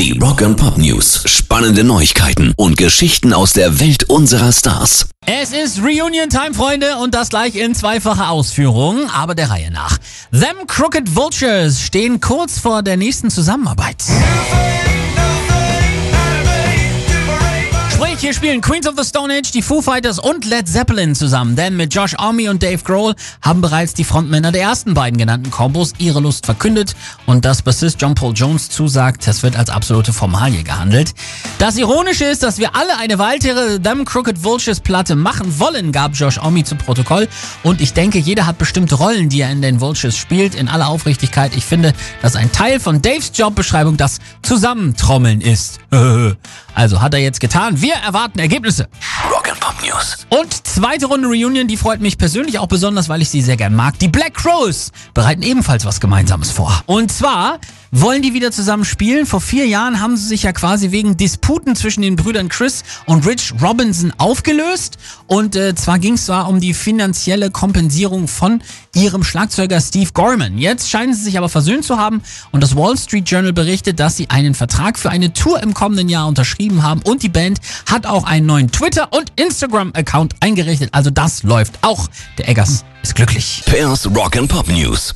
Die Rock and Pop News. Spannende Neuigkeiten und Geschichten aus der Welt unserer Stars. Es ist Reunion Time, Freunde, und das gleich in zweifacher Ausführung, aber der Reihe nach. Them Crooked Vultures stehen kurz vor der nächsten Zusammenarbeit. Hier spielen Queens of the Stone Age, die Foo Fighters und Led Zeppelin zusammen, denn mit Josh Army und Dave Grohl haben bereits die Frontmänner der ersten beiden genannten Kombos ihre Lust verkündet und das Bassist John Paul Jones zusagt, das wird als absolute Formalie gehandelt. Das Ironische ist, dass wir alle eine weitere Them Crooked Vultures Platte machen wollen, gab Josh Army zu Protokoll und ich denke, jeder hat bestimmte Rollen, die er in den Vultures spielt. In aller Aufrichtigkeit, ich finde, dass ein Teil von Daves Jobbeschreibung das Zusammentrommeln ist. Also hat er jetzt getan. Wir erwarten Ergebnisse. Rock and Pop News. Und zweite Runde Reunion, die freut mich persönlich auch besonders, weil ich sie sehr gern mag. Die Black Crows bereiten ebenfalls was Gemeinsames vor. Und zwar wollen die wieder zusammen spielen. Vor vier Jahren haben sie sich ja quasi wegen Disputen zwischen den Brüdern Chris und Rich Robinson aufgelöst. Und äh, zwar ging es zwar um die finanzielle Kompensierung von ihrem Schlagzeuger Steve Gorman. Jetzt scheinen sie sich aber versöhnt zu haben und das Wall Street Journal berichtet, dass sie einen Vertrag für eine Tour im kommenden Jahr unterschrieben haben und die Band hat auch einen neuen Twitter- und Instagram-Account eingerichtet. Also das läuft auch. Der Eggers ist glücklich. Pairs Rock and Pop News.